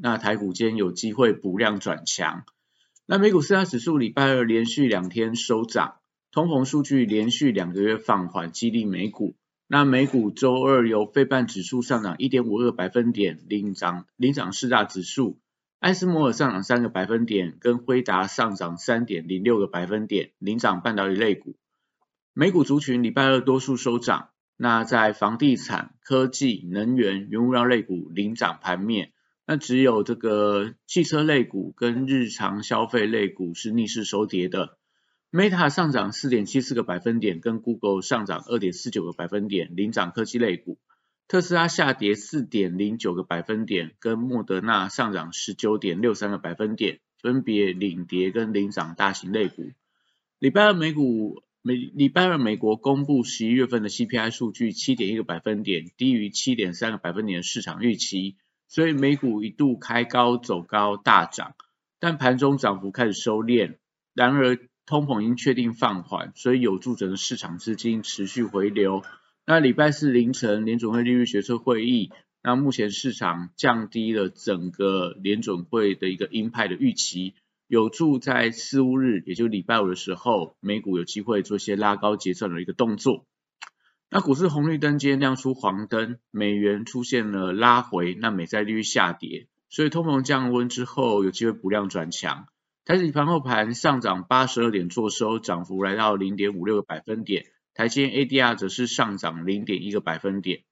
那台股间有机会补量转强。那美股四大指数礼拜二连续两天收涨，通膨数据连续两个月放缓，激励美股。那美股周二由费半指数上涨一点五二百分点，领涨领涨四大指数，艾斯摩尔上涨三个百分点，跟辉达上涨三点零六个百分点，领涨半导体类股。美股族群礼拜二多数收涨，那在房地产、科技、能源、原物料类股领涨盘面。那只有这个汽车类股跟日常消费类股是逆势收跌的。Meta 上涨四点七四个百分点，跟 Google 上涨二点四九个百分点，领涨科技类股。特斯拉下跌四点零九个百分点，跟莫德纳上涨十九点六三个百分点，分别领跌跟领涨大型类股。礼拜二美股美礼拜二美国公布十一月份的 CPI 数据七点一个百分点，低于七点三个百分点的市场预期。所以美股一度开高走高大涨，但盘中涨幅开始收敛。然而通膨已经确定放缓，所以有助整个市场资金持续回流。那礼拜四凌晨联准会利率决策会议，那目前市场降低了整个联准会的一个鹰派的预期，有助在四五日，也就礼拜五的时候，美股有机会做些拉高结算的一个动作。那股市红绿灯今天亮出黄灯，美元出现了拉回，那美债利率下跌，所以通膨降温之后有机会补量转强。台指盘后盘上涨八十二点，做收，涨幅来到零点五六个百分点。台积 ADR 则是上涨零点一个百分点。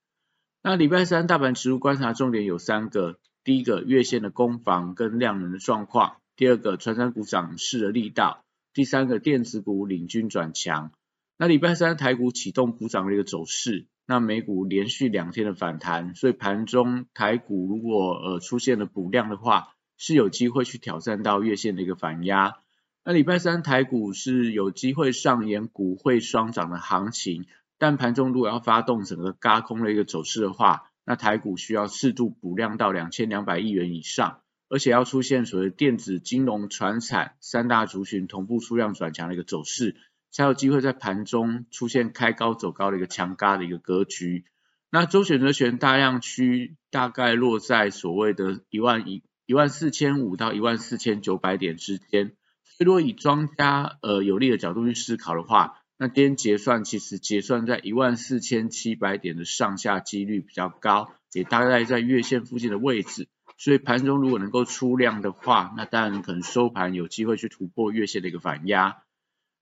那礼拜三大盘指数观察重点有三个：第一个月线的攻防跟量能的状况；第二个传山股涨势的力道；第三个电子股领军转强。那礼拜三台股启动补涨的一个走势，那美股连续两天的反弹，所以盘中台股如果呃出现了补量的话，是有机会去挑战到月线的一个反压。那礼拜三台股是有机会上演股会双涨的行情，但盘中如果要发动整个嘎空的一个走势的话，那台股需要适度补量到两千两百亿元以上，而且要出现所谓电子、金融、船产三大族群同步出量转强的一个走势。才有机会在盘中出现开高走高的一个强嘎的一个格局。那周选择权大量区大概落在所谓的一万一一万四千五到一万四千九百点之间。所以如果以庄家呃有利的角度去思考的话，那今天结算其实结算在一万四千七百点的上下几率比较高，也大概在月线附近的位置。所以盘中如果能够出量的话，那当然可能收盘有机会去突破月线的一个反压。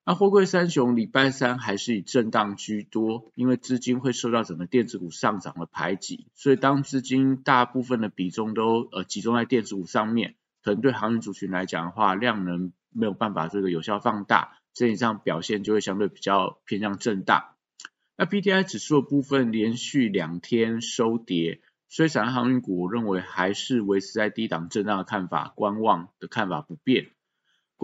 那货柜三雄礼拜三还是以震荡居多，因为资金会受到整个电子股上涨的排挤，所以当资金大部分的比重都呃集中在电子股上面，可能对航运族群来讲的话，量能没有办法这个有效放大，整体上表现就会相对比较偏向震荡。那 P T I 指数的部分连续两天收跌，所以散航运股我认为还是维持在低档震荡的看法，观望的看法不变。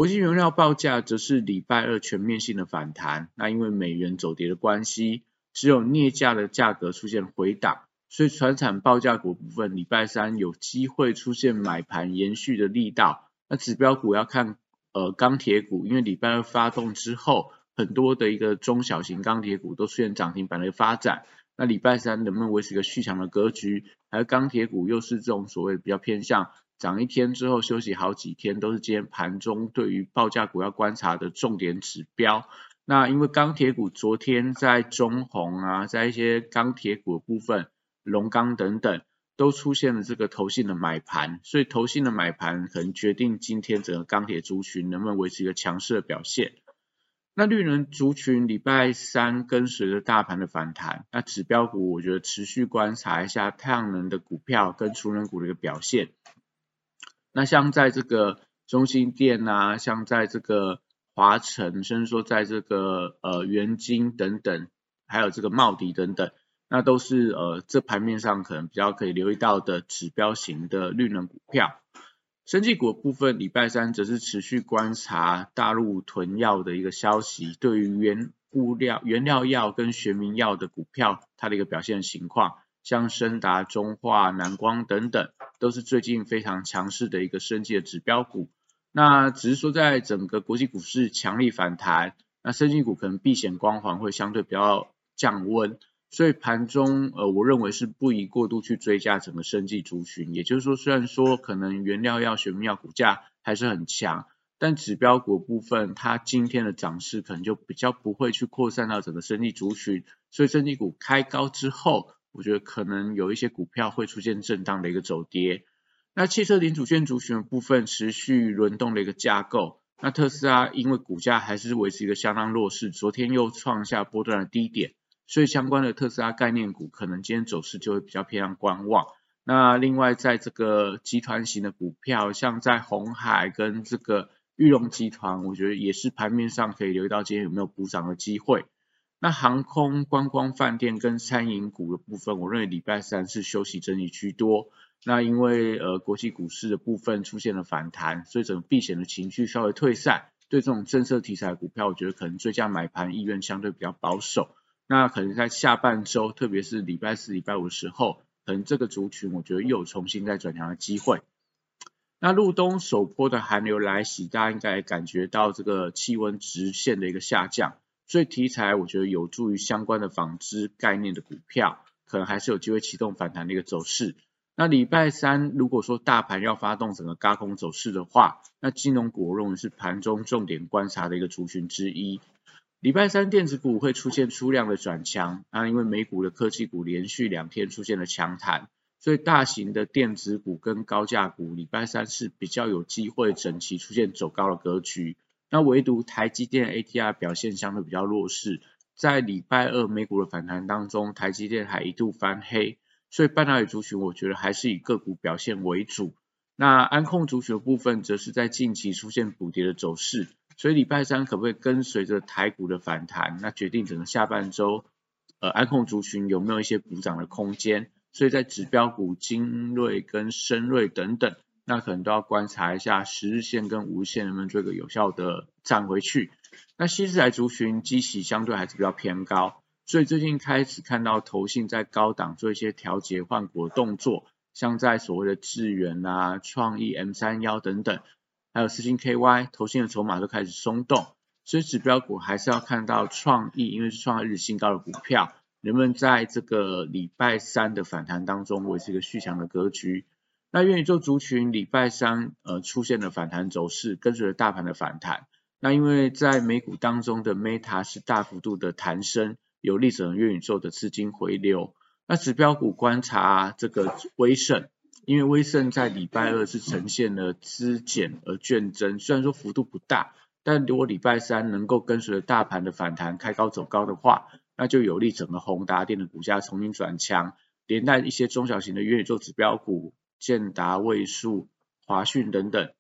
国际原料报价则是礼拜二全面性的反弹，那因为美元走跌的关系，只有镍价的价格出现回档，所以船产报价股部分礼拜三有机会出现买盘延续的力道。那指标股要看呃钢铁股，因为礼拜二发动之后，很多的一个中小型钢铁股都出现涨停板的一个发展。那礼拜三能不能维持一个续强的格局？还有钢铁股又是这种所谓比较偏向。涨一天之后休息好几天，都是今天盘中对于报价股要观察的重点指标。那因为钢铁股昨天在中红啊，在一些钢铁股的部分，龙钢等等，都出现了这个投信的买盘，所以投信的买盘可能决定今天整个钢铁族群能不能维持一个强势的表现。那绿能族群礼拜三跟随着大盘的反弹，那指标股我觉得持续观察一下太阳能的股票跟储能股的一个表现。那像在这个中心店啊，像在这个华晨，甚至说在这个呃元晶等等，还有这个茂迪等等，那都是呃这盘面上可能比较可以留意到的指标型的绿能股票。生技股部分，礼拜三则是持续观察大陆囤药的一个消息，对于原物料、原料药跟学名药的股票，它的一个表现情况，像深达、中化、南光等等，都是最近非常强势的一个生技的指标股。那只是说，在整个国际股市强力反弹，那生技股可能避险光环会相对比较降温。所以盘中，呃，我认为是不宜过度去追加整个生技族群。也就是说，虽然说可能原料药、学名药股价还是很强，但指标股部分，它今天的涨势可能就比较不会去扩散到整个生技族群。所以生技股开高之后，我觉得可能有一些股票会出现震荡的一个走跌。那汽车零组件族群的部分持续轮动的一个架构。那特斯拉因为股价还是维持一个相当弱势，昨天又创下波段的低点。所以相关的特斯拉概念股可能今天走势就会比较偏向观望。那另外在这个集团型的股票，像在红海跟这个玉龙集团，我觉得也是盘面上可以留意到今天有没有补涨的机会。那航空、观光、饭店跟餐饮股的部分，我认为礼拜三是休息整理居多。那因为呃国际股市的部分出现了反弹，所以整个避险的情绪稍微退散。对这种政策题材股票，我觉得可能追加买盘意愿相对比较保守。那可能在下半周，特别是礼拜四、礼拜五的时候，可能这个族群我觉得又重新再转强的机会。那入冬首波的寒流来袭，大家应该感觉到这个气温直线的一个下降，所以题材我觉得有助于相关的纺织概念的股票，可能还是有机会启动反弹的一个走势。那礼拜三如果说大盘要发动整个高空走势的话，那金融股我认为是盘中重点观察的一个族群之一。礼拜三电子股会出现出量的转强，啊，因为美股的科技股连续两天出现了强弹，所以大型的电子股跟高价股礼拜三是比较有机会整齐出现走高的格局。那唯独台积电 ATR 表现相对比较弱势，在礼拜二美股的反弹当中，台积电还一度翻黑，所以半导体族群我觉得还是以个股表现为主。那安控族群的部分，则是在近期出现补跌的走势。所以礼拜三可不可以跟随着台股的反弹，那决定整个下半周，呃，安控族群有没有一些补涨的空间？所以在指标股精锐跟深锐等等，那可能都要观察一下十日线跟五线能不能做一个有效的站回去。那西式台族群基期相对还是比较偏高，所以最近开始看到投信在高档做一些调节换股的动作，像在所谓的智源啊、创意 M 三幺等等。还有四星 KY 投信的筹码都开始松动，所以指标股还是要看到创意，因为是创下日新高的股票，能不能在这个礼拜三的反弹当中维持一个续强的格局。那元宇宙族群礼拜三呃出现了反弹走势，跟随着大盘的反弹。那因为在美股当中的 Meta 是大幅度的弹升，有利整元宇宙的资金回流。那指标股观察这个威盛。因为威盛在礼拜二是呈现了资减而券增，虽然说幅度不大，但如果礼拜三能够跟随着大盘的反弹开高走高的话，那就有利整个宏达电的股价重新转强，连带一些中小型的元宇宙指标股，建达、位数、华讯等等，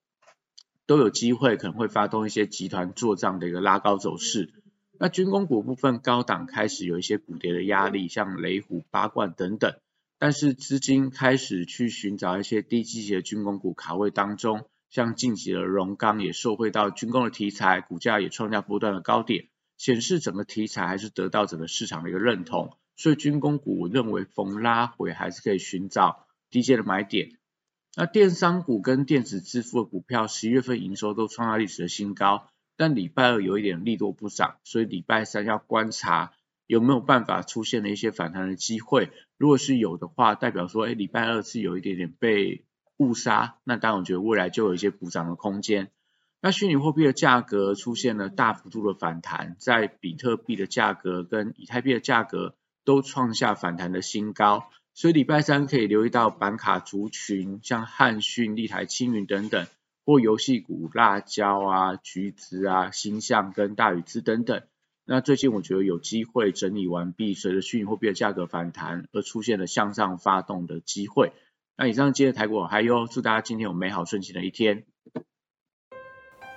都有机会可能会发动一些集团做账的一个拉高走势。那军工股部分高档开始有一些股跌的压力，像雷虎、八冠等等。但是资金开始去寻找一些低基的军工股卡位当中，像近期的荣钢也受惠到军工的题材，股价也创下不断的高点，显示整个题材还是得到整个市场的一个认同，所以军工股我认为逢拉回还是可以寻找低阶的买点。那电商股跟电子支付的股票，十一月份营收都创下历史的新高，但礼拜二有一点利多不涨，所以礼拜三要观察。有没有办法出现了一些反弹的机会？如果是有的话，代表说，哎，礼拜二是有一点点被误杀，那当然我觉得未来就有一些补涨的空间。那虚拟货币的价格出现了大幅度的反弹，在比特币的价格跟以太币的价格都创下反弹的新高，所以礼拜三可以留意到板卡族群，像汉讯、立台、青云等等，或游戏股辣椒啊、橘子啊、星象跟大宇资等等。那最近我觉得有机会整理完毕，随着虚拟货币的价格反弹而出现了向上发动的机会。那以上今天的台股还有，祝大家今天有美好顺心的一天。